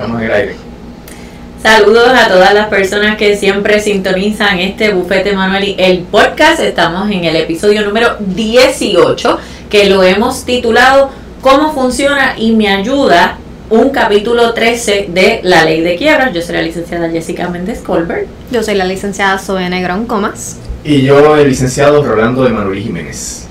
Estamos en el aire. Saludos a todas las personas que siempre sintonizan este Bufete Manuel el podcast. Estamos en el episodio número 18 que lo hemos titulado ¿Cómo funciona y me ayuda? Un capítulo 13 de la ley de quiebras. Yo soy la licenciada Jessica Méndez Colbert. Yo soy la licenciada Zoe Negrón Comas. Y yo el licenciado Rolando de Manuel Jiménez.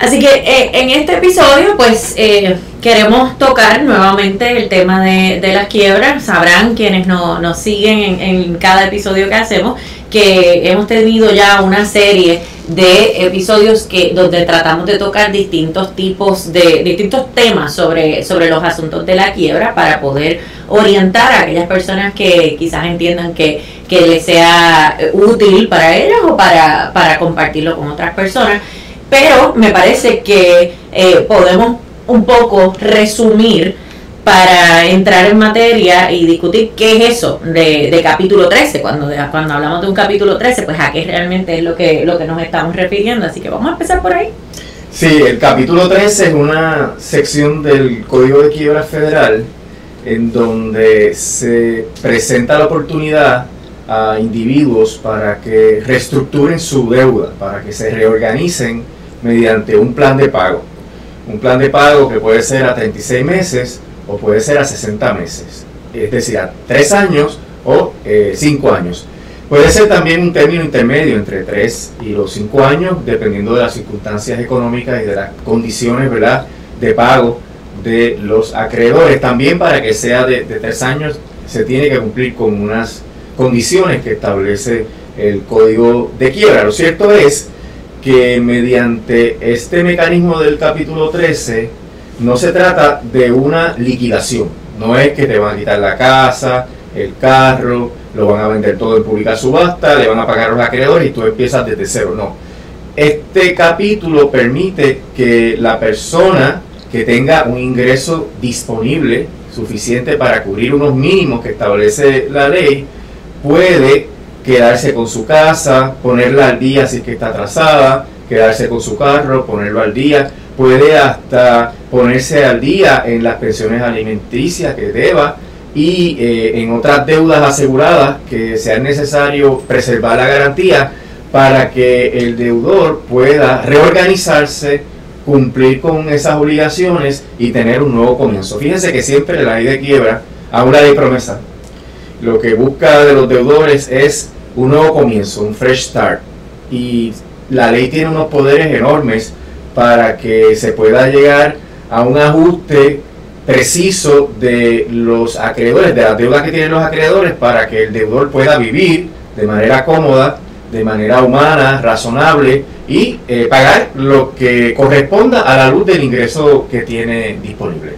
Así que eh, en este episodio, pues eh, queremos tocar nuevamente el tema de, las quiebras. Sabrán quienes nos siguen en, cada episodio que hacemos que hemos tenido ya una serie de episodios que donde tratamos de tocar distintos tipos de distintos temas sobre sobre los asuntos de la quiebra para poder orientar a aquellas personas que quizás entiendan que, que les sea útil para ellos o para, para compartirlo con otras personas pero me parece que eh, podemos un poco resumir para entrar en materia y discutir qué es eso de, capítulo 13. Cuando, cuando hablamos de un capítulo 13, pues a qué realmente es lo que, lo que nos estamos refiriendo. Así que vamos a empezar por ahí. Sí, el capítulo 13 es una sección del Código de Quiebra Federal en donde se presenta la oportunidad a individuos para que reestructuren su deuda, para que se reorganicen mediante un plan de pago. Un plan de pago que puede ser a 36 meses o puede ser a 60 meses, es decir, a 3 años o 5 eh, años. Puede ser también un término intermedio entre 3 y los 5 años, dependiendo de las circunstancias económicas y de las condiciones ¿verdad? de pago de los acreedores. También para que sea de, de 3 años se tiene que cumplir con unas condiciones que establece el código de quiebra. Lo cierto es que mediante este mecanismo del capítulo 13 no se trata de una liquidación, no es que te van a quitar la casa, el carro, lo van a vender todo en pública subasta, le van a pagar a los acreedores y tú empiezas desde cero, no. Este capítulo permite que la persona que tenga un ingreso disponible suficiente para cubrir unos mínimos que establece la ley, puede quedarse con su casa, ponerla al día si es que está atrasada, quedarse con su carro, ponerlo al día, puede hasta ponerse al día en las pensiones alimenticias que deba y eh, en otras deudas aseguradas que sea necesario preservar la garantía para que el deudor pueda reorganizarse, cumplir con esas obligaciones y tener un nuevo comienzo. Fíjense que siempre la ley de quiebra, aún la ley promesa, lo que busca de los deudores es un nuevo comienzo, un fresh start. Y la ley tiene unos poderes enormes para que se pueda llegar a un ajuste preciso de los acreedores, de las deudas que tienen los acreedores, para que el deudor pueda vivir de manera cómoda, de manera humana, razonable y eh, pagar lo que corresponda a la luz del ingreso que tiene disponible.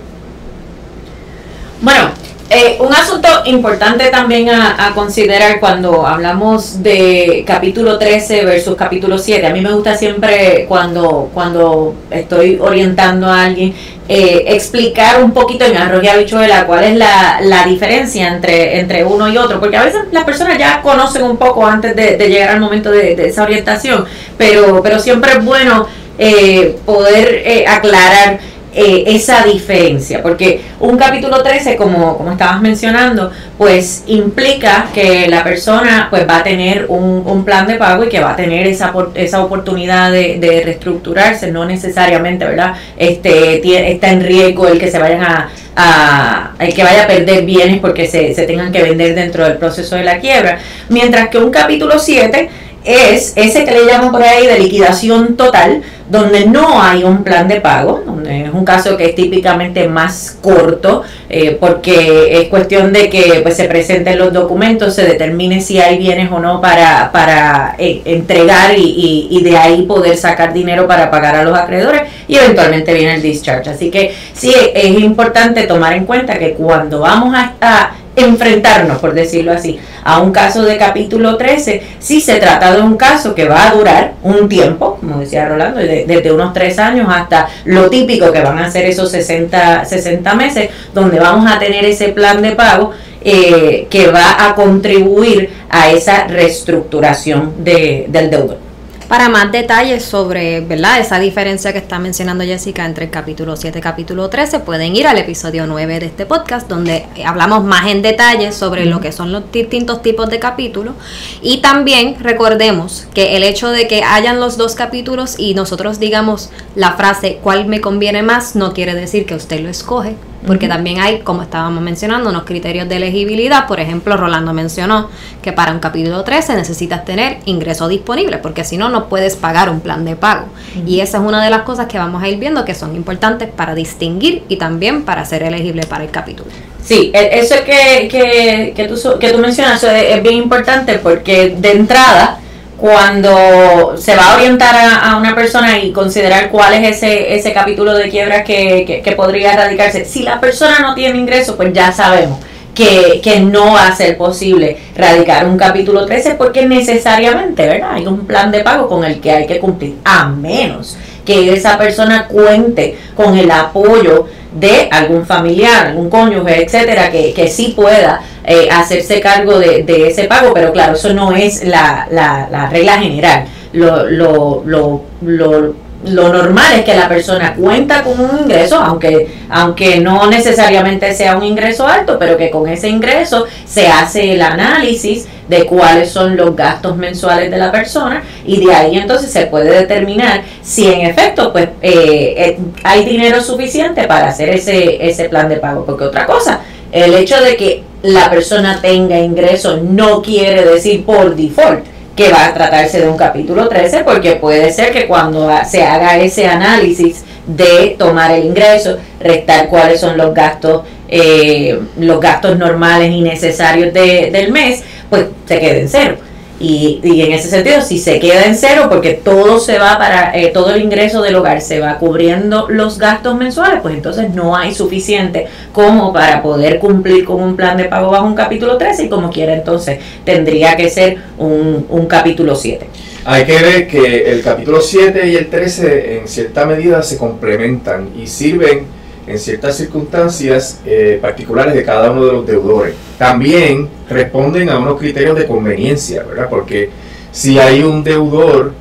Bueno, eh, un asunto importante también a, considerar cuando hablamos de capítulo 13 versus capítulo 7. A mí me gusta siempre cuando, cuando estoy orientando a alguien eh, explicar un poquito en arroz y habichuela cuál es la, diferencia entre, entre uno y otro, porque a veces las personas ya conocen un poco antes de, llegar al momento de, esa orientación, pero, pero siempre es bueno eh, poder aclarar eh, esa diferencia, porque un capítulo 13, como, como estabas mencionando, pues implica que la persona pues va a tener un, un plan de pago y que va a tener esa, esa oportunidad de, de reestructurarse, no necesariamente, ¿verdad? Este, está en riesgo el que se vayan a, a, el que vaya a perder bienes porque se, se tengan que vender dentro del proceso de la quiebra, mientras que un capítulo 7 es ese que le llaman por ahí de liquidación total, donde no hay un plan de pago, donde es un caso que es típicamente más corto, eh, porque es cuestión de que pues, se presenten los documentos, se determine si hay bienes o no para, para eh, entregar y, y, de ahí poder sacar dinero para pagar a los acreedores y eventualmente viene el discharge. Así que sí es importante tomar en cuenta que cuando vamos a enfrentarnos, por decirlo así, a un caso de capítulo 13, si se trata de un caso que va a durar un tiempo, como decía Rolando, desde unos tres años hasta lo típico que van a ser esos 60, 60 meses, donde vamos a tener ese plan de pago eh, que va a contribuir a esa reestructuración de, del deudor. Para más detalles sobre ¿verdad? esa diferencia que está mencionando Jessica entre el capítulo 7 y capítulo 13, pueden ir al episodio 9 de este podcast, donde hablamos más en detalle sobre lo que son los distintos tipos de capítulos. Y también recordemos que el hecho de que hayan los dos capítulos y nosotros digamos la frase cuál me conviene más, no quiere decir que usted lo escoge, porque también hay, como estábamos mencionando, unos criterios de elegibilidad. Por ejemplo, Rolando mencionó que para un capítulo 13 necesitas tener ingreso disponible, porque si no, no puedes pagar un plan de pago. Y esa es una de las cosas que vamos a ir viendo que son importantes para distinguir y también para ser elegible para el capítulo. Sí, e, eso que, que, que, tú, que tú mencionas es bien importante porque de entrada cuando se va a orientar a, una persona y considerar cuál es ese, ese capítulo de quiebra que, que, podría erradicarse, si la persona no tiene ingreso, pues ya sabemos que, que, no va a ser posible radicar un capítulo 13 porque necesariamente, ¿verdad? Hay un plan de pago con el que hay que cumplir, a menos que esa persona cuente con el apoyo de algún familiar, algún cónyuge, etcétera, que, que sí pueda eh, hacerse cargo de, de, ese pago, pero claro, eso no es la, la, la regla general. Lo, lo, lo, lo lo normal es que la persona cuenta con un ingreso, aunque, aunque no necesariamente sea un ingreso alto, pero que con ese ingreso se hace el análisis de cuáles son los gastos mensuales de la persona y de ahí entonces se puede determinar si en efecto pues eh, eh, hay dinero suficiente para hacer ese, ese plan de pago. Porque otra cosa, el hecho de que la persona tenga ingresos no quiere decir por default que va a tratarse de un capítulo 13 porque puede ser que cuando se haga ese análisis de tomar el ingreso, restar cuáles son los gastos, eh, los gastos normales y necesarios de, del mes, pues se quede en cero. Y, en ese sentido, si se queda en cero, porque todo se va para, eh, todo el ingreso del hogar se va cubriendo los gastos mensuales, pues entonces no hay suficiente como para poder cumplir con un plan de pago bajo un capítulo 13 y como quiera entonces tendría que ser un, un capítulo 7. Hay que ver que el capítulo 7 y el 13 en cierta medida se complementan y sirven en ciertas circunstancias eh, particulares de cada uno de los deudores. También responden a unos criterios de conveniencia, ¿verdad? Porque si hay un deudor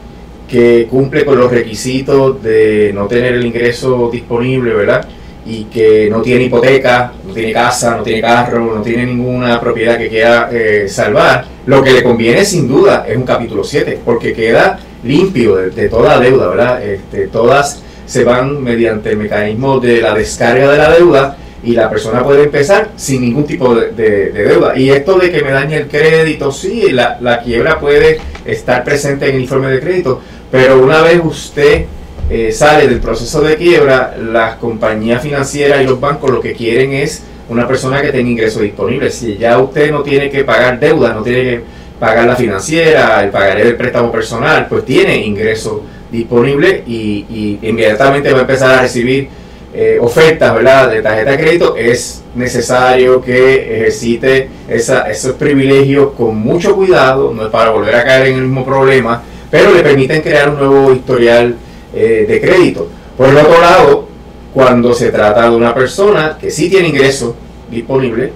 que cumple con los requisitos de no tener el ingreso disponible, ¿verdad? Y que no tiene hipoteca, no tiene casa, no tiene carro, no tiene ninguna propiedad que quiera eh, salvar, lo que le conviene sin duda es un capítulo 7, porque queda limpio de, toda deuda, ¿verdad? Este, todas se van mediante el mecanismo de la descarga de la deuda y la persona puede empezar sin ningún tipo de, deuda. Y esto de que me dañe el crédito, sí, la, la, quiebra puede estar presente en el informe de crédito, pero una vez usted eh, sale del proceso de quiebra, las compañías financieras y los bancos lo que quieren es una persona que tenga ingresos disponibles. Si ya usted no tiene que pagar deuda, no tiene que pagar la financiera, el pagaré del préstamo personal, pues tiene ingresos disponible y, inmediatamente va a empezar a recibir eh, ofertas ¿verdad? de tarjeta de crédito, es necesario que ejercite esa, esos privilegios con mucho cuidado, no es para volver a caer en el mismo problema, pero le permiten crear un nuevo historial eh, de crédito. Por el otro lado, cuando se trata de una persona que sí tiene ingresos disponibles,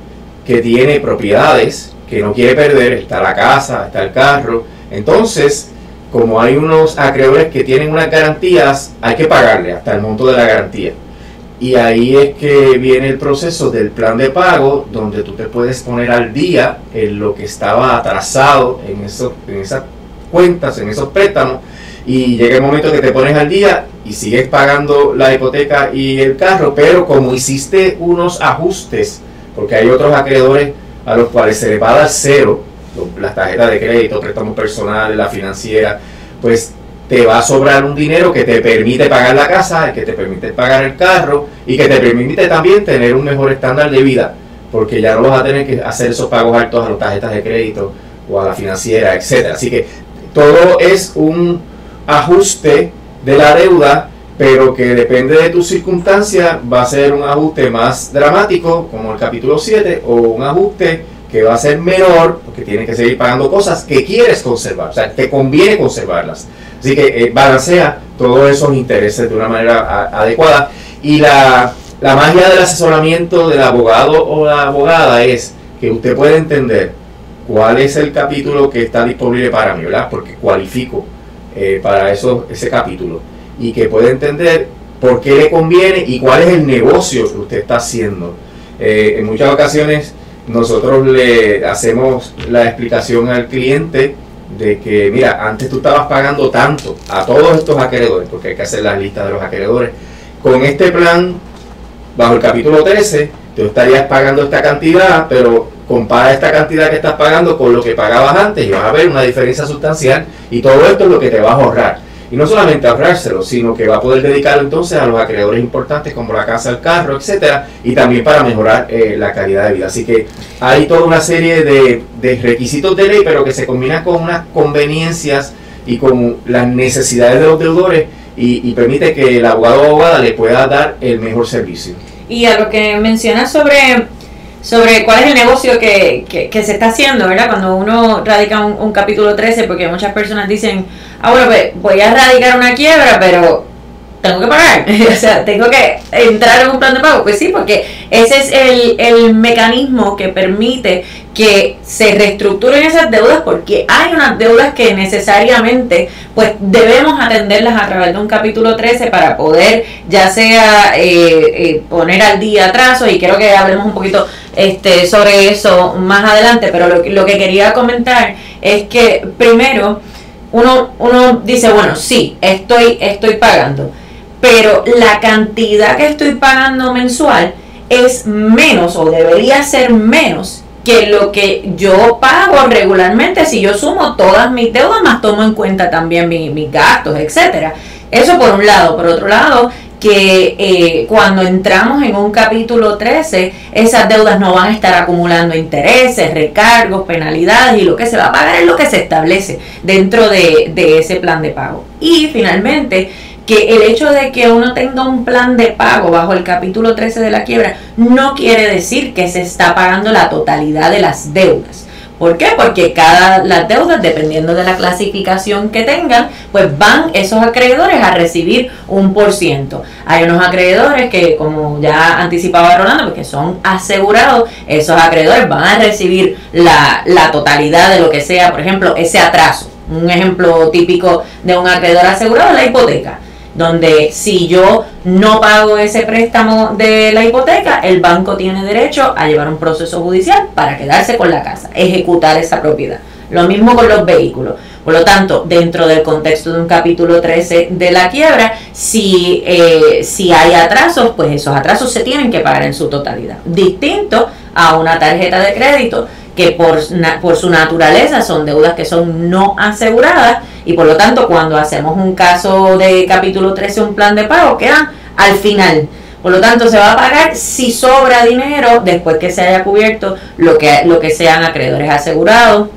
que tiene propiedades, que no quiere perder, está la casa, está el carro, entonces como hay unos acreedores que tienen unas garantías, hay que pagarle hasta el monto de la garantía. Y ahí es que viene el proceso del plan de pago, donde tú te puedes poner al día en lo que estaba atrasado en, eso, en esas cuentas, en esos préstamos, y llega el momento que te pones al día y sigues pagando la hipoteca y el carro, pero como hiciste unos ajustes, porque hay otros acreedores a los cuales se le va a dar cero, las tarjetas de crédito, préstamos personales, la financiera, pues te va a sobrar un dinero que te permite pagar la casa, que te permite pagar el carro y que te permite también tener un mejor estándar de vida, porque ya no vas a tener que hacer esos pagos altos a las tarjetas de crédito o a la financiera, etcétera. Así que todo es un ajuste de la deuda, pero que depende de tus circunstancias, va a ser un ajuste más dramático, como el capítulo 7, o un ajuste que va a ser menor, porque tienes que seguir pagando cosas que quieres conservar, o sea, te conviene conservarlas. Así que eh, balancea todos esos intereses de una manera adecuada. Y la, la magia del asesoramiento del abogado o la abogada es que usted puede entender cuál es el capítulo que está disponible para mí, ¿verdad? Porque cualifico eh, para eso, ese capítulo y que pueda entender por qué le conviene y cuál es el negocio que usted está haciendo. Eh, en muchas ocasiones nosotros le hacemos la explicación al cliente de que, mira, antes tú estabas pagando tanto a todos estos acreedores, porque hay que hacer la lista de los acreedores. Con este plan, bajo el capítulo 13, tú estarías pagando esta cantidad, pero compara esta cantidad que estás pagando con lo que pagabas antes y vas a ver una diferencia sustancial y todo esto es lo que te va a ahorrar. Y no solamente ahorrárselo, sino que va a poder dedicarlo entonces a los acreedores importantes como la casa, el carro, etcétera, y también para mejorar eh, la calidad de vida. Así que hay toda una serie de, de requisitos de ley, pero que se combinan con unas conveniencias y con las necesidades de los deudores y, y permite que el abogado o abogada le pueda dar el mejor servicio. Y a lo que mencionas sobre sobre cuál es el negocio que, que, se está haciendo, ¿verdad? Cuando uno radica un, capítulo 13, porque muchas personas dicen, ah, bueno, pues voy a radicar una quiebra, pero tengo que pagar, o sea, tengo que entrar en un plan de pago. Pues sí, porque ese es el, el mecanismo que permite que se reestructuren esas deudas porque hay unas deudas que necesariamente pues debemos atenderlas a través de un capítulo 13 para poder ya sea eh, eh, poner al día atraso y quiero que hablemos un poquito este, sobre eso más adelante, pero lo, lo que quería comentar es que primero uno, uno dice, bueno, sí, estoy, estoy pagando pero la cantidad que estoy pagando mensual es menos o debería ser menos que lo que yo pago regularmente si yo sumo todas mis deudas más tomo en cuenta también mis, gastos, etcétera. Eso por un lado. Por otro lado, que eh, cuando entramos en un capítulo 13, esas deudas no van a estar acumulando intereses, recargos, penalidades y lo que se va a pagar es lo que se establece dentro de, de ese plan de pago. Y finalmente, que el hecho de que uno tenga un plan de pago bajo el capítulo 13 de la quiebra no quiere decir que se está pagando la totalidad de las deudas. ¿Por qué? Porque cada las deudas, dependiendo de la clasificación que tengan, pues van esos acreedores a recibir un por ciento. Hay unos acreedores que, como ya anticipaba Rolando, porque son asegurados, esos acreedores van a recibir la, la totalidad de lo que sea, por ejemplo, ese atraso. Un ejemplo típico de un acreedor asegurado es la hipoteca donde si yo no pago ese préstamo de la hipoteca, el banco tiene derecho a llevar un proceso judicial para quedarse con la casa, ejecutar esa propiedad. Lo mismo con los vehículos. Por lo tanto, dentro del contexto de un capítulo 13 de la quiebra, si, eh, si hay atrasos, pues esos atrasos se tienen que pagar en su totalidad. Distinto a una tarjeta de crédito que por, por su naturaleza son deudas que son no aseguradas y por lo tanto cuando hacemos un caso de capítulo 13, un plan de pago, quedan al final. Por lo tanto, se va a pagar si sobra dinero después que se haya cubierto lo que, lo que sean acreedores asegurados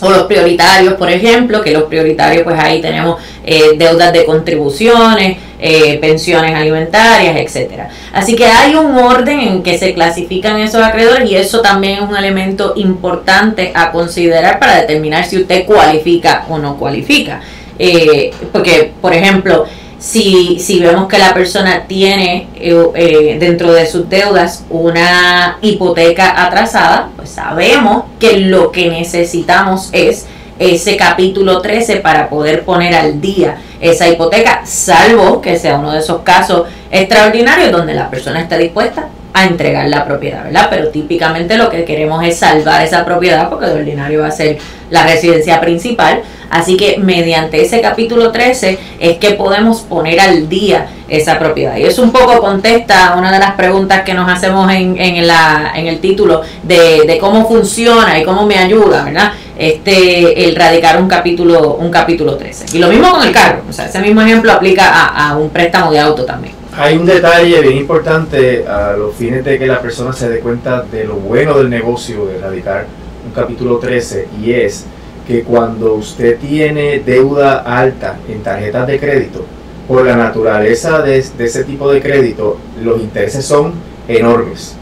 o los prioritarios, por ejemplo, que los prioritarios, pues ahí tenemos eh, deudas de contribuciones, eh, pensiones alimentarias, etcétera. Así que hay un orden en que se clasifican esos acreedores y eso también es un elemento importante a considerar para determinar si usted cualifica o no cualifica. Eh, porque, por ejemplo, si, si vemos que la persona tiene eh, dentro de sus deudas una hipoteca atrasada, pues sabemos que lo que necesitamos es ese capítulo 13 para poder poner al día esa hipoteca, salvo que sea uno de esos casos extraordinarios donde la persona está dispuesta a entregar la propiedad, ¿verdad? Pero típicamente lo que queremos es salvar esa propiedad porque de ordinario va a ser la residencia principal. Así que mediante ese capítulo 13 es que podemos poner al día esa propiedad. Y eso un poco contesta una de las preguntas que nos hacemos en, en, la, en el título de, de cómo funciona y cómo me ayuda, ¿verdad? este el radicar un capítulo un capítulo 13 y lo mismo con el carro o sea ese mismo ejemplo aplica a, a un préstamo de auto también hay un detalle bien importante a los fines de que la persona se dé cuenta de lo bueno del negocio de radicar un capítulo 13 y es que cuando usted tiene deuda alta en tarjetas de crédito, por la naturaleza de, de ese tipo de crédito, los intereses son enormes.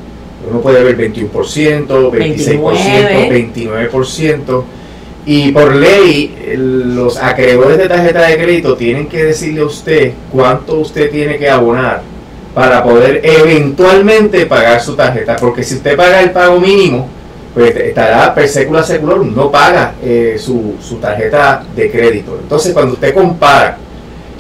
Uno puede ver 21%, 26%, 29%. Y por ley, los acreedores de tarjeta de crédito tienen que decirle a usted cuánto usted tiene que abonar para poder eventualmente pagar su tarjeta. Porque si usted paga el pago mínimo, pues estará per secula seculorum, no paga eh, su, su tarjeta de crédito. Entonces, cuando usted compara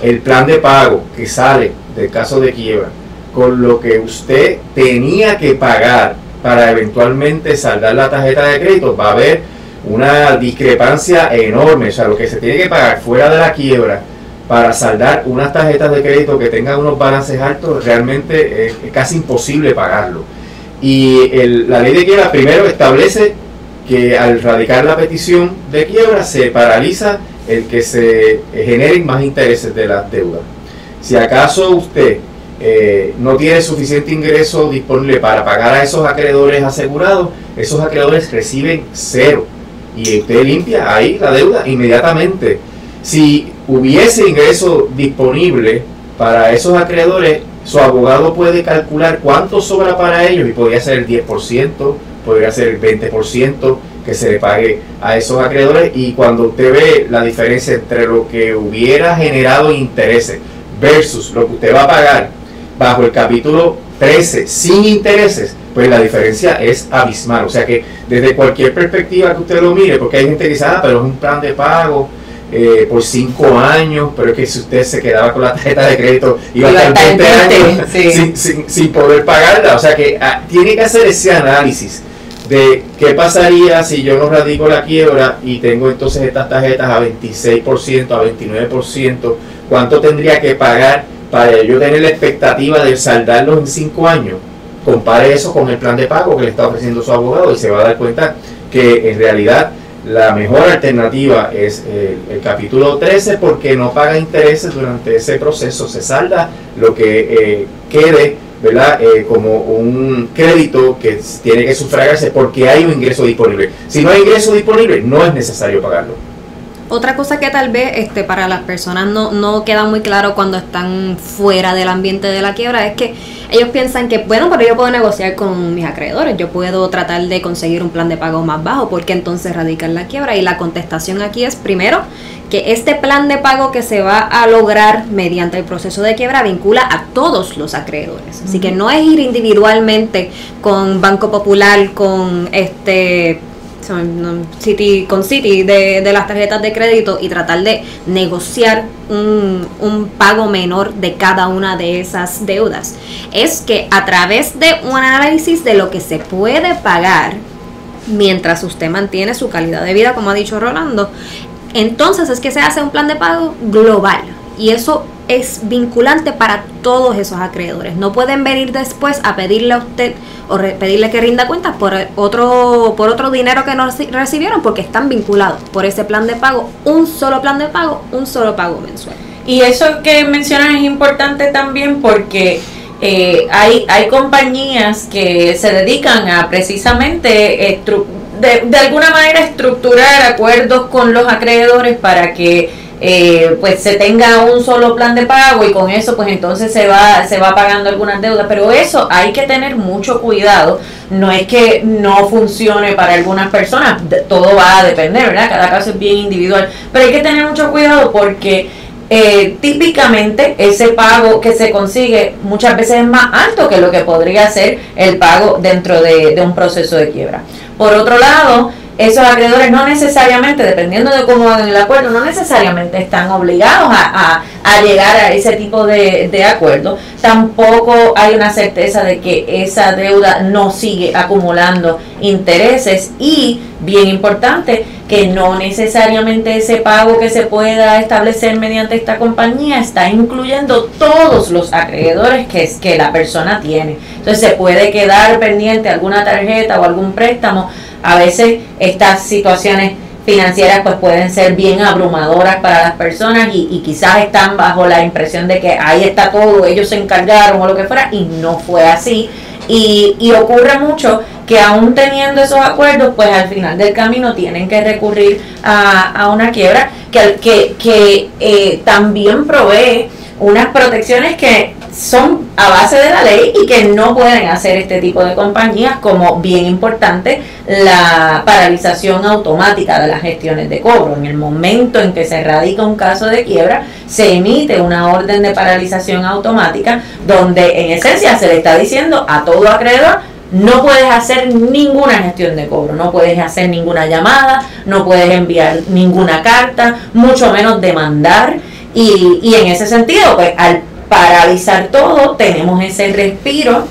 el plan de pago que sale del caso de quiebra con lo que usted tenía que pagar para eventualmente saldar la tarjeta de crédito, va a haber una discrepancia enorme. O sea, lo que se tiene que pagar fuera de la quiebra para saldar unas tarjetas de crédito que tengan unos balances altos, realmente es, casi imposible pagarlo. Y la ley de quiebra primero establece que al radicar la petición de quiebra se paraliza el que se generen más intereses de las deudas. Si acaso usted eh, no tiene suficiente ingreso disponible para pagar a esos acreedores asegurados, esos acreedores reciben cero. Y usted limpia ahí la deuda inmediatamente. Si hubiese ingreso disponible para esos acreedores, su abogado puede calcular cuánto sobra para ellos y podría ser el 10%, podría ser el 20% que se le pague a esos acreedores y cuando usted ve la diferencia entre lo que hubiera generado intereses versus lo que usted va a pagar bajo el capítulo 13 sin intereses, pues la diferencia es abismal. O sea que desde cualquier perspectiva que usted lo mire, porque hay gente que dice, ah, pero es un plan de pago eh, por cinco años, pero es que si usted se quedaba con la tarjeta de crédito iba a estar 20 años sin, poder pagarla. O sea que ah, tiene que hacer ese análisis de qué pasaría si yo no radico la quiebra y tengo entonces estas tarjetas a 26%, a 29%, cuánto tendría que pagar para yo tener la expectativa de saldarlos en cinco años, compare eso con el plan de pago que le está ofreciendo su abogado y se va a dar cuenta que en realidad la mejor alternativa es el, capítulo 13 porque no paga intereses durante ese proceso, se salda lo que eh, quede ¿verdad? Eh, como un crédito que tiene que sufragarse porque hay un ingreso disponible. Si no hay ingreso disponible, no es necesario pagarlo. Otra cosa que tal vez este, para las personas no, no queda muy claro cuando están fuera del ambiente de la quiebra es que ellos piensan que, bueno, pero yo puedo negociar con mis acreedores, yo puedo tratar de conseguir un plan de pago más bajo, porque entonces radicar la quiebra. Y la contestación aquí es, primero, que este plan de pago que se va a lograr mediante el proceso de quiebra vincula a todos los acreedores. Así que no es ir individualmente con Banco Popular, con este City, con City de, las tarjetas de crédito y tratar de negociar un, un, pago menor de cada una de esas deudas. Es que a través de un análisis de lo que se puede pagar mientras usted mantiene su calidad de vida, como ha dicho Rolando, entonces es que se hace un plan de pago global. Y eso es vinculante para todos esos acreedores. No pueden venir después a pedirle a usted o pedirle que rinda cuentas por otro, por otro dinero que no recibieron porque están vinculados por ese plan de pago, un solo plan de pago, un solo pago mensual. Y eso que mencionan es importante también porque eh, hay, hay compañías que se dedican a precisamente de alguna manera estructurar acuerdos con los acreedores para que eh, pues se tenga un solo plan de pago y con eso pues entonces se va se va pagando algunas deudas. Pero eso hay que tener mucho cuidado. No es que no funcione para algunas personas. Todo va a depender verdad cada caso es bien individual. Pero hay que tener mucho cuidado porque eh, típicamente ese pago que se consigue muchas veces es más alto que lo que podría ser el pago dentro de, de un proceso de quiebra. Por otro lado esos acreedores no necesariamente, dependiendo de cómo hagan el acuerdo, no necesariamente están obligados a, llegar a ese tipo de, de, acuerdo. Tampoco hay una certeza de que esa deuda no sigue acumulando intereses y, bien importante, que no necesariamente ese pago que se pueda establecer mediante esta compañía está incluyendo todos los acreedores que, que la persona tiene. Entonces se puede quedar pendiente alguna tarjeta o algún préstamo a veces estas situaciones financieras pues pueden ser bien abrumadoras para las personas y, quizás están bajo la impresión de que ahí está todo, ellos se encargaron o lo que fuera y no fue así. Y, y ocurre mucho que aún teniendo esos acuerdos, pues al final del camino tienen que recurrir a, a una quiebra que, que, que eh, también provee unas protecciones que son a base de la ley y que no pueden hacer este tipo de compañías, como bien importante la paralización automática de las gestiones de cobro. En el momento en que se radica un caso de quiebra, se emite una orden de paralización automática donde en esencia se le está diciendo a todo acreedor, no puedes hacer ninguna gestión de cobro, no puedes hacer ninguna llamada, no puedes enviar ninguna carta, mucho menos demandar. Y, y en ese sentido, pues al paralizar todo, tenemos ese respiro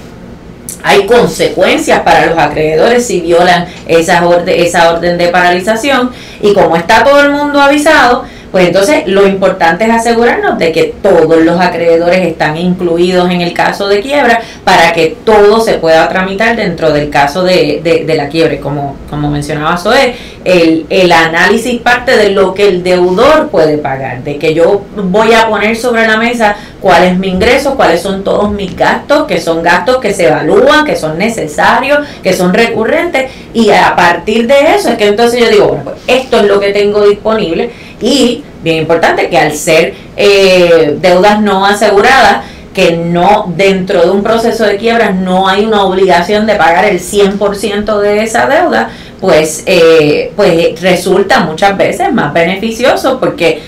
hay consecuencias para los acreedores si violan esa orden, esa orden de paralización y como está todo el mundo avisado, pues entonces lo importante es asegurarnos de que todos los acreedores están incluidos en el caso de quiebra para que todo se pueda tramitar dentro del caso de, de, la quiebra. Como, como mencionaba Zoe, el, el análisis parte de lo que el deudor puede pagar, de que yo voy a poner sobre la mesa cuál es mi ingreso, cuáles son todos mis gastos, que son gastos que se evalúan, que son necesarios, que son recurrentes, y a partir de eso es que entonces yo digo, bueno, pues esto es lo que tengo disponible y, bien importante, que al ser eh, deudas no aseguradas, que no dentro de un proceso de quiebra no hay una obligación de pagar el 100% de esa deuda, pues, eh, pues resulta muchas veces más beneficioso porque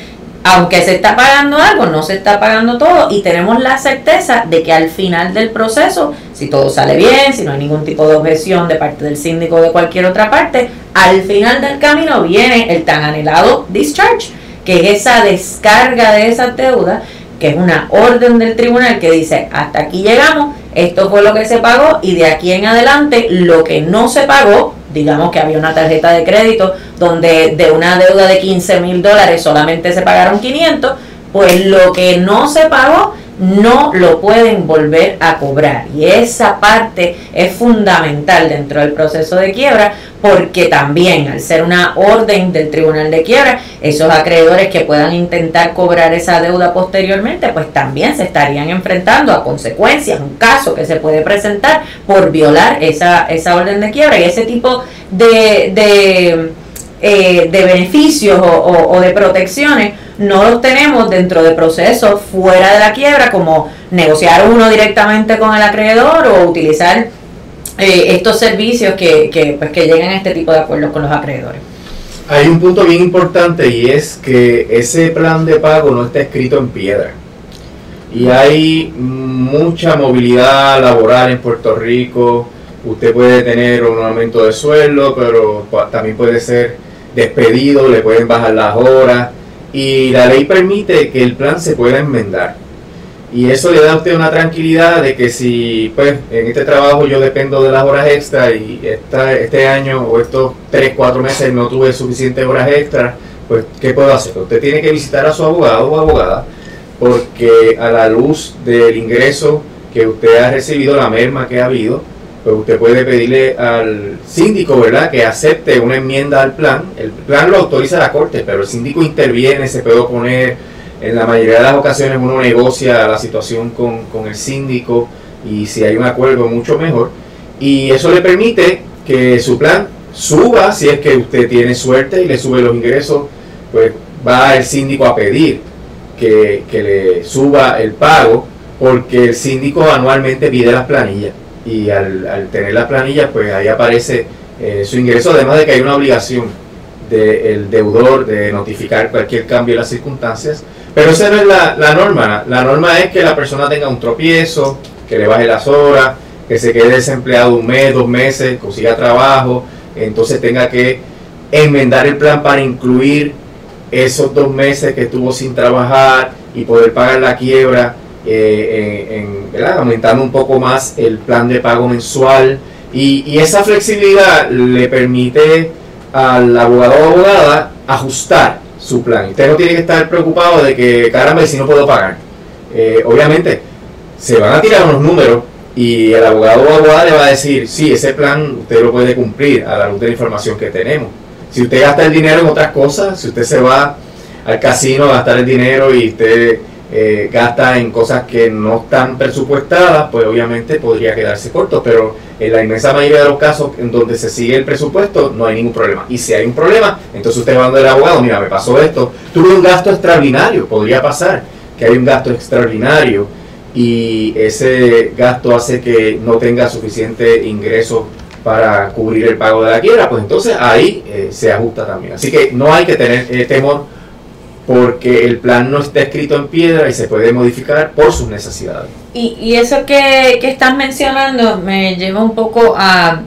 aunque se está pagando algo, no se está pagando todo y tenemos la certeza de que al final del proceso, si todo sale bien, si no hay ningún tipo de objeción de parte del síndico o de cualquier otra parte, al final del camino viene el tan anhelado discharge, que es esa descarga de esa deuda, que es una orden del tribunal que dice, hasta aquí llegamos, esto fue lo que se pagó y de aquí en adelante lo que no se pagó, digamos que había una tarjeta de crédito donde de una deuda de 15 mil dólares solamente se pagaron 500, pues lo que no se pagó no lo pueden volver a cobrar. Y esa parte es fundamental dentro del proceso de quiebra porque también al ser una orden del tribunal de quiebra, esos acreedores que puedan intentar cobrar esa deuda posteriormente, pues también se estarían enfrentando a consecuencias, un caso que se puede presentar por violar esa, esa orden de quiebra y ese tipo de, de, eh, de beneficios o de protecciones no los tenemos dentro de procesos fuera de la quiebra, como negociar uno directamente con el acreedor o utilizar eh, estos servicios que, que, pues, que a este tipo de acuerdos con los acreedores. Hay un punto bien importante y es que ese plan de pago no está escrito en piedra. Y hay mucha movilidad laboral en Puerto Rico. Usted puede tener un aumento de sueldo, pero también puede ser despedido, le pueden bajar las horas y la ley permite que el plan se pueda enmendar. Y eso le da a usted una tranquilidad de que si pues en este trabajo yo dependo de las horas extra y esta, este año o estos 3, 4 meses no tuve suficientes horas extra, pues ¿qué puedo hacer? Usted tiene que visitar a su abogado o abogada porque a la luz del ingreso que usted ha recibido, la merma que ha habido, pues usted puede pedirle al síndico, ¿verdad?, que acepte una enmienda al plan. El plan lo autoriza la Corte, pero el síndico interviene, se puede oponer. En la mayoría de las ocasiones uno negocia la situación con, con el síndico y si hay un acuerdo mucho mejor. Y eso le permite que su plan suba, si es que usted tiene suerte y le sube los ingresos, pues va el síndico a pedir que, que le suba el pago porque el síndico anualmente pide las planillas y al, tener la planilla, pues ahí aparece eh, su ingreso, además de que hay una obligación del deudor de notificar cualquier cambio en las circunstancias. Pero esa no es la, la, norma. La norma es que la persona tenga un tropiezo, que le baje las horas, que se quede desempleado un mes, dos meses, consiga trabajo, entonces tenga que enmendar el plan para incluir esos dos meses que estuvo sin trabajar y poder pagar la quiebra eh, en, aumentando un poco más el plan de pago mensual y, esa flexibilidad le permite al abogado o abogada ajustar su plan. Usted no tiene que estar preocupado de que, caramba, si no puedo pagar. Eh, obviamente, se van a tirar unos números y el abogado o abogada le va a decir, sí, ese plan usted lo puede cumplir a la luz de la información que tenemos. Si usted gasta el dinero en otras cosas, si usted se va al casino a gastar el dinero y usted eh, gasta en cosas que no están presupuestadas, pues obviamente podría quedarse corto, pero en la inmensa mayoría de los casos en donde se sigue el presupuesto no hay ningún problema. Y si hay un problema, entonces usted va donde el abogado, mira, me pasó esto, tuve un gasto extraordinario, podría pasar que hay un gasto extraordinario y ese gasto hace que no tenga suficiente ingreso para cubrir el pago de la quiebra, pues entonces ahí eh, se ajusta también. Así que no hay que tener eh, temor porque el plan no está escrito en piedra y se puede modificar por sus necesidades. Y, y eso que, estás mencionando me lleva un poco a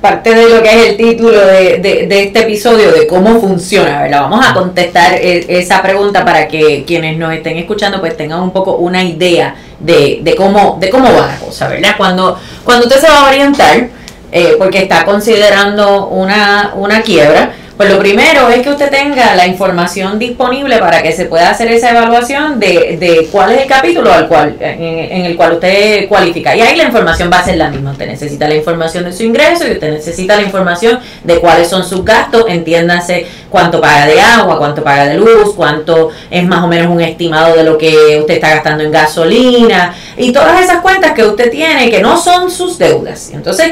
parte de lo que es el título de, de, este episodio, de cómo funciona, ¿verdad? Vamos a contestar e, esa pregunta para que quienes nos estén escuchando pues tengan un poco una idea de, de cómo, de cómo va la cosa, ¿verdad? Cuando, cuando usted se va a orientar, eh, porque está considerando una quiebra, pues lo primero es que usted tenga la información disponible para que se pueda hacer esa evaluación de, de cuál es el capítulo al cual, en, el cual usted cualifica. Y ahí la información va a ser la misma. Usted necesita la información de su ingreso y usted necesita la información de cuáles son sus gastos. Entiéndase cuánto paga de agua, cuánto paga de luz, cuánto es más o menos un estimado de lo que usted está gastando en gasolina y todas esas cuentas que usted tiene que no son sus deudas. Entonces,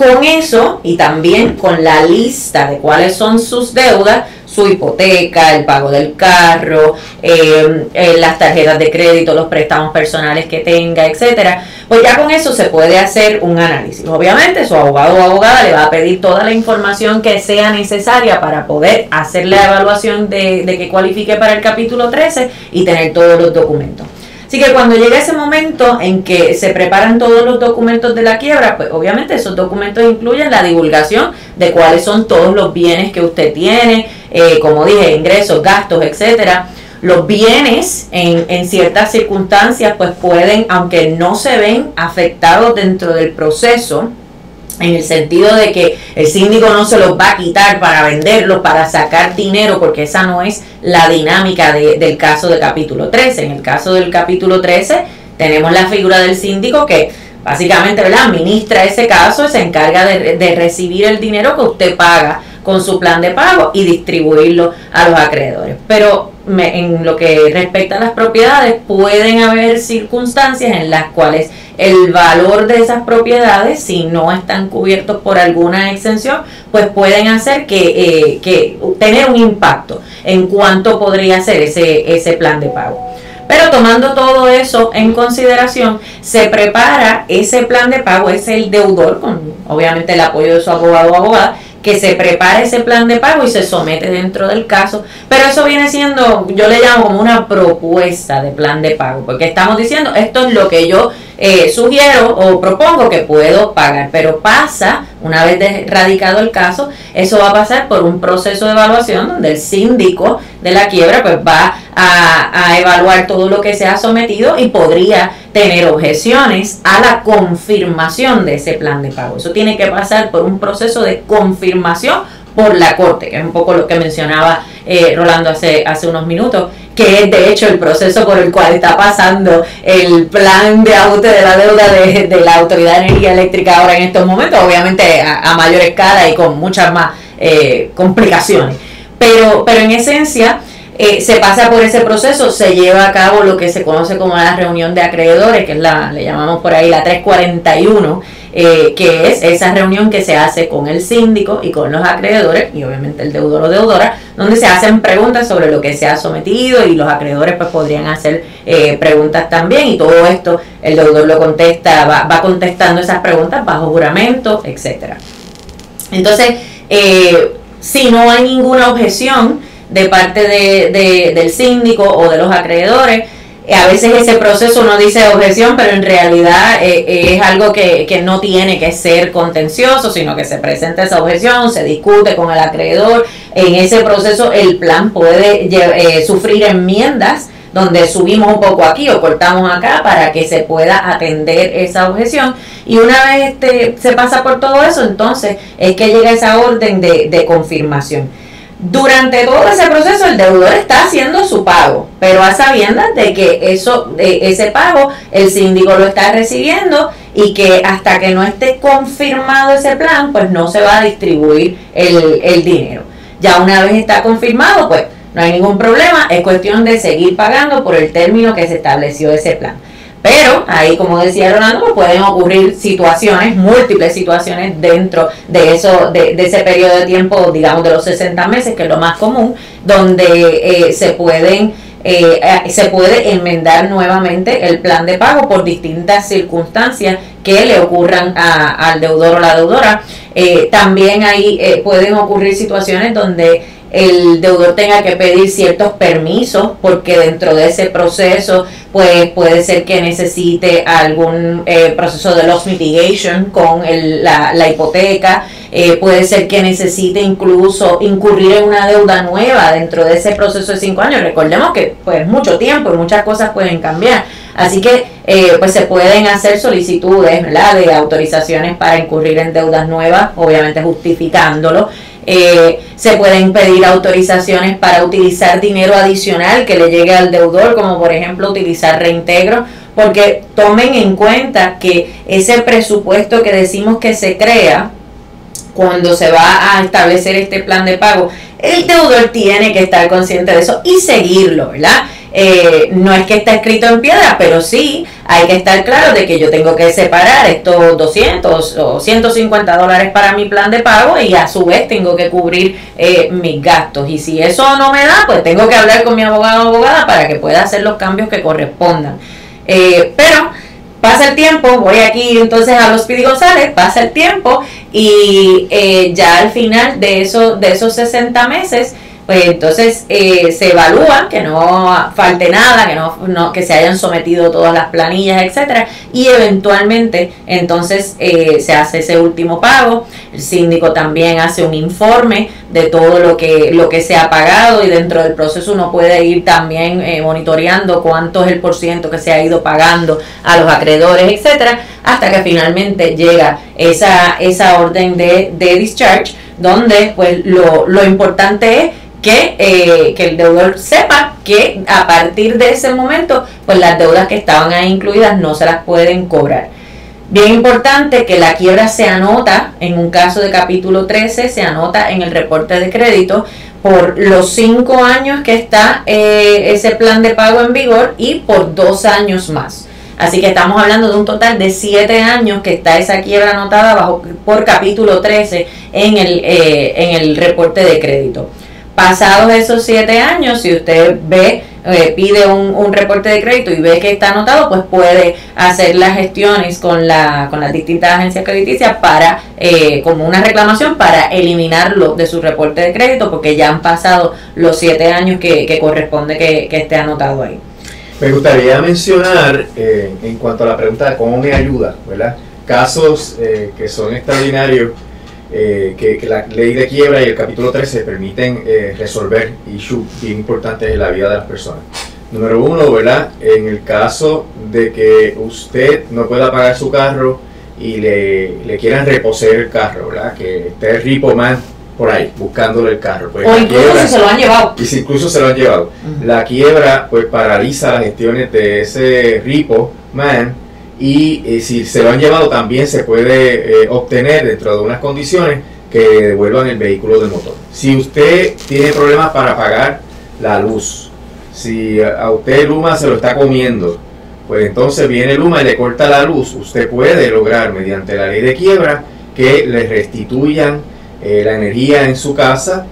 con eso y también con la lista de cuáles son sus deudas, su hipoteca, el pago del carro, eh, eh, las tarjetas de crédito, los préstamos personales que tenga, etcétera, pues ya con eso se puede hacer un análisis. Obviamente su abogado o abogada le va a pedir toda la información que sea necesaria para poder hacer la evaluación de, de que cualifique para el capítulo 13 y tener todos los documentos. Así que cuando llega ese momento en que se preparan todos los documentos de la quiebra, pues obviamente esos documentos incluyen la divulgación de cuáles son todos los bienes que usted tiene, eh, como dije, ingresos, gastos, etcétera. Los bienes en, en ciertas circunstancias pues pueden, aunque no se ven afectados dentro del proceso, en el sentido de que el síndico no se los va a quitar para venderlos, para sacar dinero, porque esa no es la dinámica del caso del capítulo 13. En el caso del capítulo 13 tenemos la figura del síndico que básicamente ¿verdad? administra ese caso se encarga de, de recibir el dinero que usted paga con su plan de pago y distribuirlo a los acreedores. Pero en lo que respecta a las propiedades, pueden haber circunstancias en las cuales el valor de esas propiedades, si no están cubiertos por alguna exención, pues pueden hacer que, eh, que tener un impacto en cuánto podría ser ese, ese plan de pago. Pero tomando todo eso en consideración, se prepara ese plan de pago, es el deudor, con obviamente el apoyo de su abogado o abogada, que se prepare ese plan de pago y se somete dentro del caso. Pero eso viene siendo, yo le llamo como una propuesta de plan de pago, porque estamos diciendo, esto es lo que yo eh, sugiero o propongo que puedo pagar, pero pasa, una vez radicado el caso, eso va a pasar por un proceso de evaluación donde el síndico de la quiebra pues va a, a evaluar todo lo que se ha sometido y podría tener objeciones a la confirmación de ese plan de pago. Eso tiene que pasar por un proceso de confirmación por la Corte, que es un poco lo que mencionaba eh, Rolando hace, hace unos minutos, que es de hecho el proceso por el cual está pasando el plan de ajuste de la deuda de, la Autoridad de Energía Eléctrica ahora en estos momentos, obviamente a, mayor escala y con muchas más eh, complicaciones. Pero, pero en esencia, eh, se pasa por ese proceso, se lleva a cabo lo que se conoce como la reunión de acreedores, que es la, le llamamos por ahí la 341, eh, que es esa reunión que se hace con el síndico y con los acreedores, y obviamente el deudor o deudora, donde se hacen preguntas sobre lo que se ha sometido y los acreedores pues podrían hacer eh, preguntas también, y todo esto el deudor lo contesta, va, va contestando esas preguntas bajo juramento, etcétera. Entonces, si no hay ninguna objeción, de parte de, del síndico o de los acreedores. Eh, a veces ese proceso no dice objeción, pero en realidad eh, eh, es algo que, que, no tiene que ser contencioso, sino que se presenta esa objeción, se discute con el acreedor. En ese proceso el plan puede sufrir enmiendas donde subimos un poco aquí o cortamos acá para que se pueda atender esa objeción. Y una vez este, se pasa por todo eso, entonces es que llega esa orden de, de confirmación. Durante todo ese proceso el deudor está haciendo su pago, pero a sabiendas de que eso, ese pago el síndico lo está recibiendo y que hasta que no esté confirmado ese plan, pues no se va a distribuir el, el dinero. Ya una vez está confirmado, pues no hay ningún problema, es cuestión de seguir pagando por el término que se estableció ese plan. Pero ahí, como decía Ronaldo, pues pueden ocurrir situaciones, múltiples situaciones dentro de eso, de, ese periodo de tiempo, digamos de los 60 meses, que es lo más común, donde eh, se pueden eh, eh, se puede enmendar nuevamente el plan de pago por distintas circunstancias que le ocurran al deudor o la deudora. también ahí pueden ocurrir situaciones donde el deudor tenga que pedir ciertos permisos porque dentro de ese proceso pues puede ser que necesite algún eh, proceso de loss mitigation con la, la, hipoteca, eh, puede ser que necesite incluso incurrir en una deuda nueva dentro de ese proceso de cinco años. Recordemos que pues mucho tiempo y muchas cosas pueden cambiar. Así que eh, pues se pueden hacer solicitudes de autorizaciones para incurrir en deudas nuevas, obviamente justificándolo. Eh, se pueden pedir autorizaciones para utilizar dinero adicional que le llegue al deudor, como por ejemplo utilizar reintegro, porque tomen en cuenta que ese presupuesto que decimos que se crea cuando se va a establecer este plan de pago, el deudor tiene que estar consciente de eso y seguirlo, ¿verdad? Eh, no es que está escrito en piedra, pero sí hay que estar claro de que yo tengo que separar estos 200 o 150 dólares para mi plan de pago y a su vez tengo que cubrir eh, mis gastos. Y si eso no me da, pues tengo que hablar con mi abogado o abogada para que pueda hacer los cambios que correspondan. Eh, pero pasa el tiempo, voy aquí entonces a los Pidi González, pasa el tiempo y ya al final de, de esos 60 meses, pues entonces eh, se evalúa que no falte nada, que no, que se hayan sometido todas las planillas, etcétera, y eventualmente entonces eh, se hace ese último pago. El síndico también hace un informe de todo lo que lo que se ha pagado y dentro del proceso uno puede ir también eh, monitoreando cuánto es el por ciento que se ha ido pagando a los acreedores, etcétera, hasta que finalmente llega esa esa orden de, de discharge donde pues lo, lo importante es que, eh, que el deudor sepa que a partir de ese momento, pues las deudas que estaban ahí incluidas no se las pueden cobrar. Bien importante que la quiebra se anota, en un caso de capítulo 13, se anota en el reporte de crédito por los cinco años que está eh, ese plan de pago en vigor y por dos años más. Así que estamos hablando de un total de siete años que está esa quiebra anotada bajo, por capítulo 13 en el, eh, en el reporte de crédito. Pasados esos siete años, si usted ve, eh, pide un, reporte de crédito y ve que está anotado, pues puede hacer las gestiones con, la, con las distintas agencias crediticias para, eh, como una reclamación, para eliminarlo de su reporte de crédito, porque ya han pasado los siete años que, corresponde que, esté anotado ahí. Me gustaría mencionar, eh, en cuanto a la pregunta de cómo me ayuda, ¿verdad? Casos que son extraordinarios eh, que, la ley de quiebra y el capítulo 13 permiten eh, resolver issues bien importantes en la vida de las personas. Número uno, ¿verdad? En el caso de que usted no pueda pagar su carro y le, quieran reposer el carro, ¿verdad? Que esté repo man por ahí buscándole el carro. Pues o incluso si se lo han llevado. Y si incluso se lo han llevado. La quiebra pues paraliza las gestiones de ese repo man y eh, si se lo han llevado también se puede eh, obtener dentro de unas condiciones que devuelvan el vehículo de motor. Si usted tiene problemas para pagar la luz, si a usted Luma se lo está comiendo, pues entonces viene Luma y le corta la luz, usted puede lograr mediante la ley de quiebra que le restituyan eh, la energía en su casa,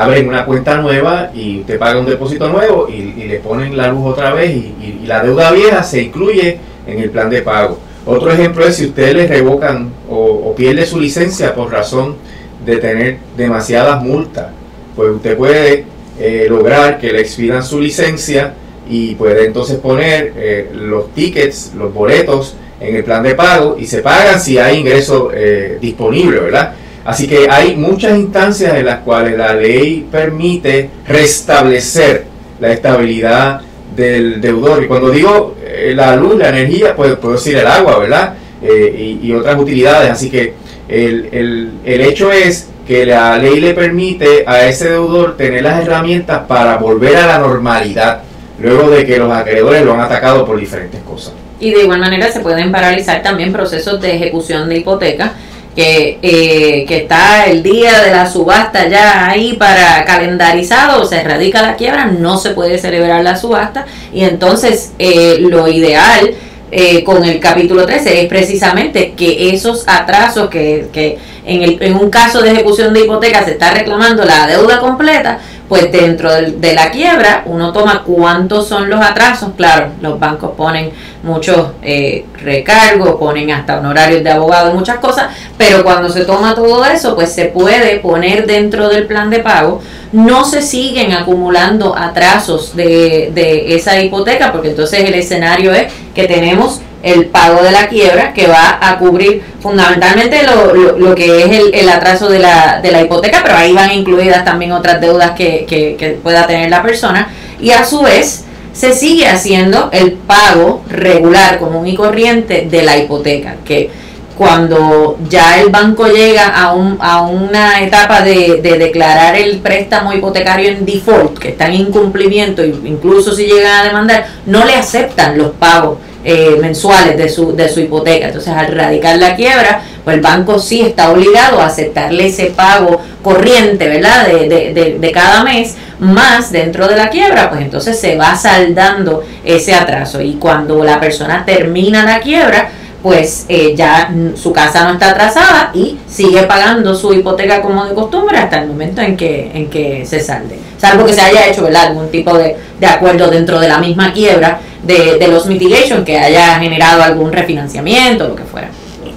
abren una cuenta nueva y usted paga un depósito nuevo y, le ponen la luz otra vez y la deuda vieja se incluye en el plan de pago. Otro ejemplo es si ustedes le revocan o, pierde su licencia por razón de tener demasiadas multas, pues usted puede eh, lograr que le expidan su licencia y puede entonces poner eh, los tickets, los boletos en el plan de pago y se pagan si hay ingreso eh, disponible, ¿verdad? Así que hay muchas instancias en las cuales la ley permite restablecer la estabilidad del deudor. Y cuando digo eh, la luz, la energía, pues puedo decir el agua, ¿verdad? Eh, y, otras utilidades. Así que el, el, el hecho es que la ley le permite a ese deudor tener las herramientas para volver a la normalidad, luego de que los acreedores lo han atacado por diferentes cosas. Y de igual manera se pueden paralizar también procesos de ejecución de hipoteca que, eh, que está el día de la subasta ya ahí para calendarizado, se radica la quiebra, no se puede celebrar la subasta y entonces eh, lo ideal eh, con el capítulo 13 es precisamente que esos atrasos que, que en, el, en un caso de ejecución de hipoteca se está reclamando la deuda completa, pues dentro de, la quiebra uno toma cuántos son los atrasos. Claro, los bancos ponen muchos eh, recargos, ponen hasta honorarios de abogado, muchas cosas, pero cuando se toma todo eso, pues se puede poner dentro del plan de pago. No se siguen acumulando atrasos de, de esa hipoteca, porque entonces el escenario es que tenemos el pago de la quiebra que va a cubrir fundamentalmente lo, lo, que es el, el, atraso de la, de la hipoteca, pero ahí van incluidas también otras deudas que, que, que pueda tener la persona y a su vez se sigue haciendo el pago regular, común y corriente de la hipoteca, que cuando ya el banco llega a, un, a una etapa de, de, declarar el préstamo hipotecario en default, que está en incumplimiento, incluso si llegan a demandar, no le aceptan los pagos eh, mensuales de su, de su hipoteca. Entonces, al radicar la quiebra, pues el banco sí está obligado a aceptarle ese pago corriente, ¿verdad? De, de, de, cada mes, más dentro de la quiebra, pues entonces se va saldando ese atraso. Y cuando la persona termina la quiebra, pues eh, ya su casa no está atrasada y sigue pagando su hipoteca como de costumbre hasta el momento en que, en que se salde. Salvo que se haya hecho ¿verdad? algún tipo de, de acuerdo dentro de la misma quiebra de, de los mitigation que haya generado algún refinanciamiento, lo que fuera.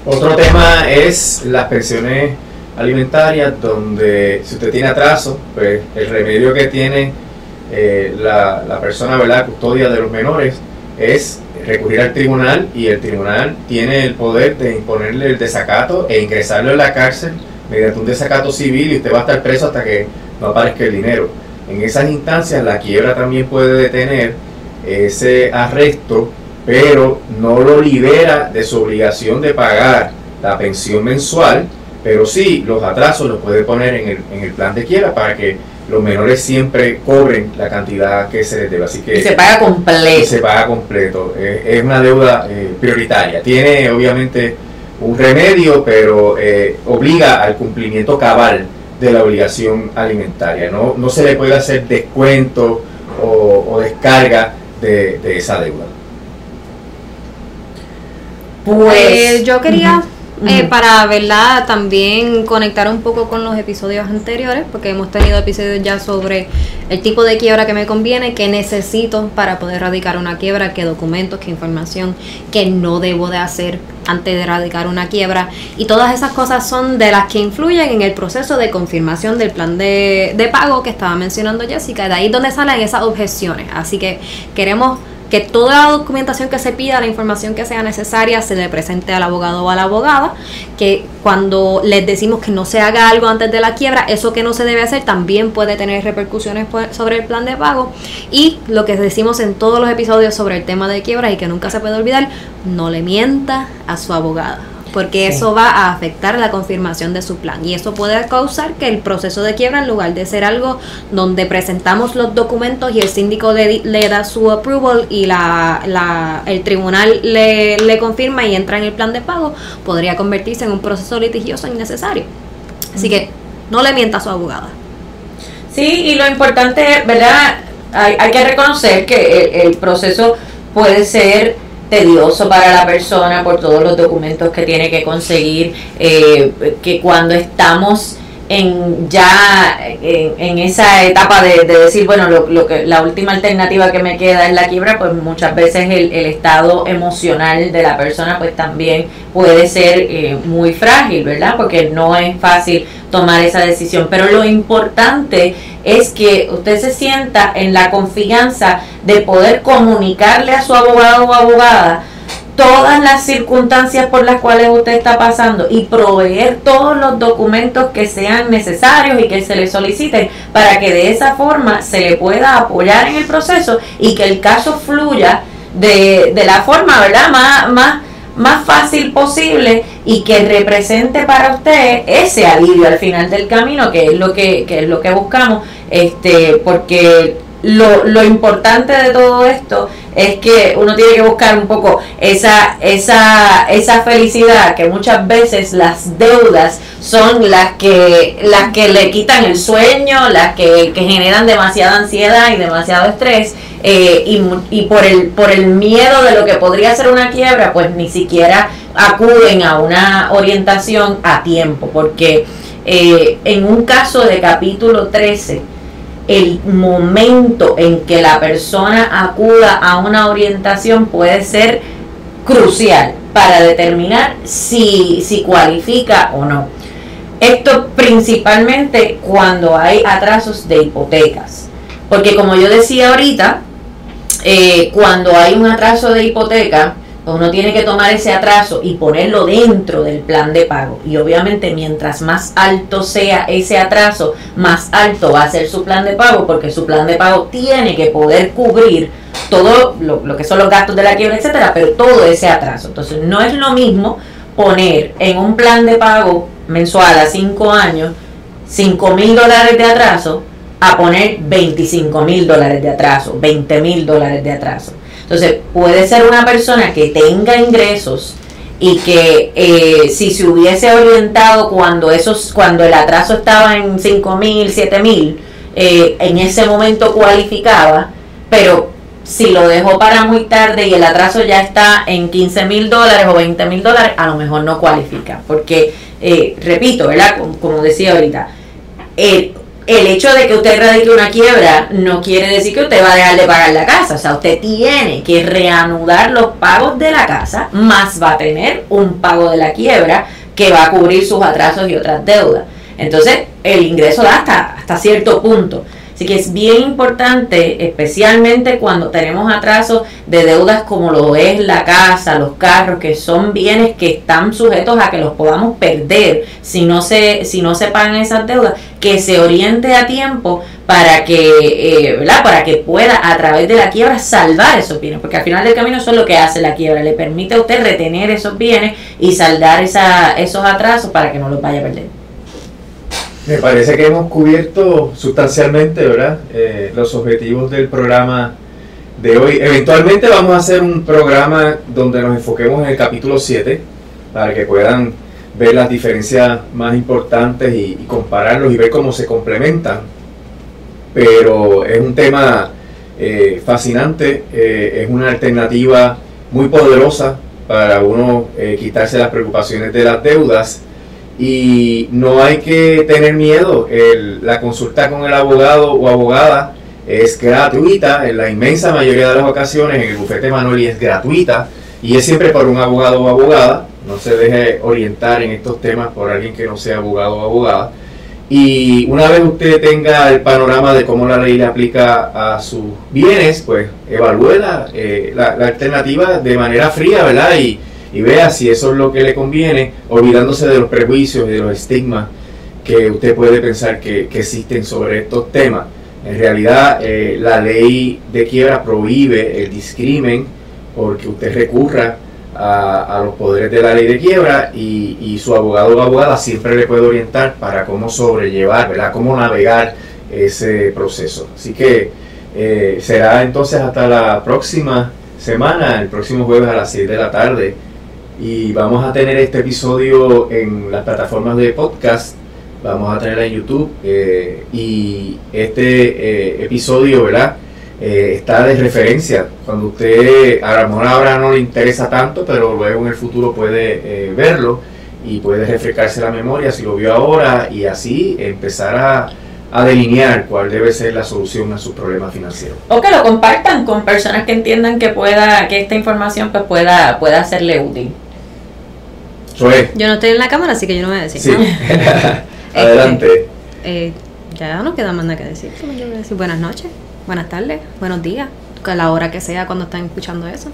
Otro tema es las pensiones alimentarias, donde si usted tiene atraso, pues el remedio que tiene eh, la, la, persona, ¿verdad?, custodia de los menores, es recurrir al tribunal y el tribunal tiene el poder de imponerle el desacato e ingresarlo en la cárcel mediante un desacato civil y usted va a estar preso hasta que no aparezca el dinero. En esas instancias la quiebra también puede detener ese arresto, pero no lo libera de su obligación de pagar la pensión mensual, pero sí los atrasos los puede poner en el, en el plan de quiebra para que los menores siempre cobren la cantidad que se les debe. Así que y se paga completo. se paga completo. es una deuda eh, prioritaria. Tiene obviamente un remedio, pero eh, obliga al cumplimiento cabal de la obligación alimentaria. No, no se le puede hacer descuento o, o descarga de, esa deuda? Pues eh, yo quería, eh, para verdad, también conectar un poco con los episodios anteriores, porque hemos tenido episodios ya sobre el tipo de quiebra que me conviene, que necesito para poder radicar una quiebra, qué documentos, qué información, que no debo de hacer antes de radicar una quiebra. Y todas esas cosas son de las que influyen en el proceso de confirmación del plan de, de pago que estaba mencionando Jessica. De ahí donde salen esas objeciones. Así que queremos que toda la documentación que se pida, la información que sea necesaria, se le presente al abogado o a la abogada, que cuando les decimos que no se haga algo antes de la quiebra, eso que no se debe hacer también puede tener repercusiones sobre el plan de pago. Y lo que decimos en todos los episodios sobre el tema de quiebra y que nunca se puede olvidar, no le mienta a su abogada porque eso va a afectar la confirmación de su plan y eso puede causar que el proceso de quiebra en lugar de ser algo donde presentamos los documentos y el síndico le, le da su approval y la, la, el tribunal le, le confirma y entra en el plan de pago, podría convertirse en un proceso litigioso innecesario. Así que no le mienta a su abogada. Sí, y lo importante, ¿verdad? Hay, hay que reconocer que el, el proceso puede ser tedioso para la persona por todos los documentos que tiene que conseguir, eh, que cuando estamos en ya en, esa etapa de, decir, bueno, lo, lo, que la última alternativa que me queda es la quiebra, pues muchas veces el, el estado emocional de la persona pues también puede ser eh, muy frágil, ¿verdad? Porque no es fácil tomar esa decisión. Pero lo importante es que usted se sienta en la confianza de poder comunicarle a su abogado o abogada todas las circunstancias por las cuales usted está pasando y proveer todos los documentos que sean necesarios y que se le soliciten para que de esa forma se le pueda apoyar en el proceso y que el caso fluya de, de la forma verdad más, más, más fácil posible y que represente para usted ese alivio al final del camino que es lo que, que es lo que buscamos este porque lo, lo importante de todo esto es que uno tiene que buscar un poco esa, esa, esa felicidad, que muchas veces las deudas son las que, las que le quitan el sueño, las que, generan demasiada ansiedad y demasiado estrés. Eh, y, y por el por el miedo de lo que podría ser una quiebra, pues ni siquiera acuden a una orientación a tiempo, porque eh, en un caso de capítulo 13, el momento en que la persona acuda a una orientación puede ser crucial para determinar si, si cualifica o no. Esto principalmente cuando hay atrasos de hipotecas. Porque como yo decía ahorita, eh, cuando hay un atraso de hipoteca, uno tiene que tomar ese atraso y ponerlo dentro del plan de pago. Y obviamente mientras más alto sea ese atraso, más alto va a ser su plan de pago, porque su plan de pago tiene que poder cubrir todo lo, que son los gastos de la quiebra, etcétera, pero todo ese atraso. Entonces no es lo mismo poner en un plan de pago mensual a 5 años 5 mil dólares de atraso a poner 25 mil dólares de atraso, 20 mil dólares de atraso. Entonces, puede ser una persona que tenga ingresos y que eh, si se hubiese orientado cuando esos cuando el atraso estaba en 5 mil, 7 mil, eh, en ese momento cualificaba, pero si lo dejó para muy tarde y el atraso ya está en 15 mil dólares o 20 mil dólares, a lo mejor no cualifica. Porque, eh, repito, ¿verdad? Como, decía ahorita, el el hecho de que usted radique una quiebra no quiere decir que usted va a dejar de pagar la casa. O sea, usted tiene que reanudar los pagos de la casa, más va a tener un pago de la quiebra que va a cubrir sus atrasos y otras deudas. Entonces, el ingreso da hasta, hasta cierto punto. Así que es bien importante, especialmente cuando tenemos atrasos de deudas como lo es la casa, los carros, que son bienes que están sujetos a que los podamos perder si no se, si no se pagan esas deudas, que se oriente a tiempo para que, eh, ¿verdad? Para que pueda a través de la quiebra salvar esos bienes, porque al final del camino eso es lo que hace la quiebra, le permite a usted retener esos bienes y saldar esa, esos atrasos para que no los vaya a perder. Me parece que hemos cubierto sustancialmente, ¿verdad? Eh, los objetivos del programa de hoy. Eventualmente vamos a hacer un programa donde nos enfoquemos en el capítulo 7 para que puedan ver las diferencias más importantes y, compararlos y ver cómo se complementan. Pero es un tema eh, fascinante, eh, es una alternativa muy poderosa para uno quitarse las preocupaciones de las deudas y no hay que tener miedo. la consulta con el abogado o abogada es gratuita, en la inmensa mayoría de las ocasiones en el bufete Manoli es gratuita y es siempre por un abogado o abogada. No se deje orientar en estos temas por alguien que no sea abogado o abogada. Y una vez usted tenga el panorama de cómo la ley le aplica a sus bienes, pues evalúe la, eh, la, la alternativa de manera fría, ¿verdad? Y, y vea si eso es lo que le conviene, olvidándose de los prejuicios y de los estigmas que usted puede pensar que, existen sobre estos temas. En realidad, eh, la ley de quiebra prohíbe el discrimen porque usted recurra a, los poderes de la ley de quiebra y, su abogado o abogada siempre le puede orientar para cómo sobrellevar, ¿verdad? cómo navegar ese proceso. Así que eh, será entonces hasta la próxima semana, el próximo jueves a las 6 de la tarde y vamos a tener este episodio en las plataformas de podcast, vamos a tenerla en YouTube eh, y este eh, episodio, ¿verdad? Eh, está de referencia. Cuando usted, a lo mejor ahora no le interesa tanto, pero luego en el futuro puede verlo y puede refrescarse la memoria si lo vio ahora y así empezar a, delinear cuál debe ser la solución a su problema financiero. O que lo compartan con personas que entiendan que pueda, que esta información pues pueda, pueda serle útil. Yo no estoy en la cámara, así que yo no voy a decir. Sí. Adelante. Este, eh, ya no queda más nada que decir. Yo voy a decir buenas noches, buenas tardes, buenos días, a la hora que sea cuando están escuchando eso.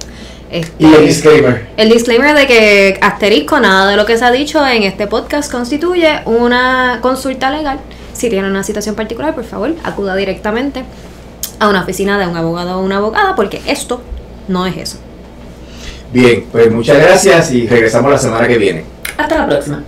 Este, y el disclaimer. El disclaimer de que asterisco, nada de lo que se ha dicho en este podcast constituye una consulta legal. Si tiene una situación particular, por favor, acuda directamente a una oficina de un abogado o una abogada, porque esto no es eso. Bien, pues muchas gracias y regresamos la semana que viene. Hasta la próxima.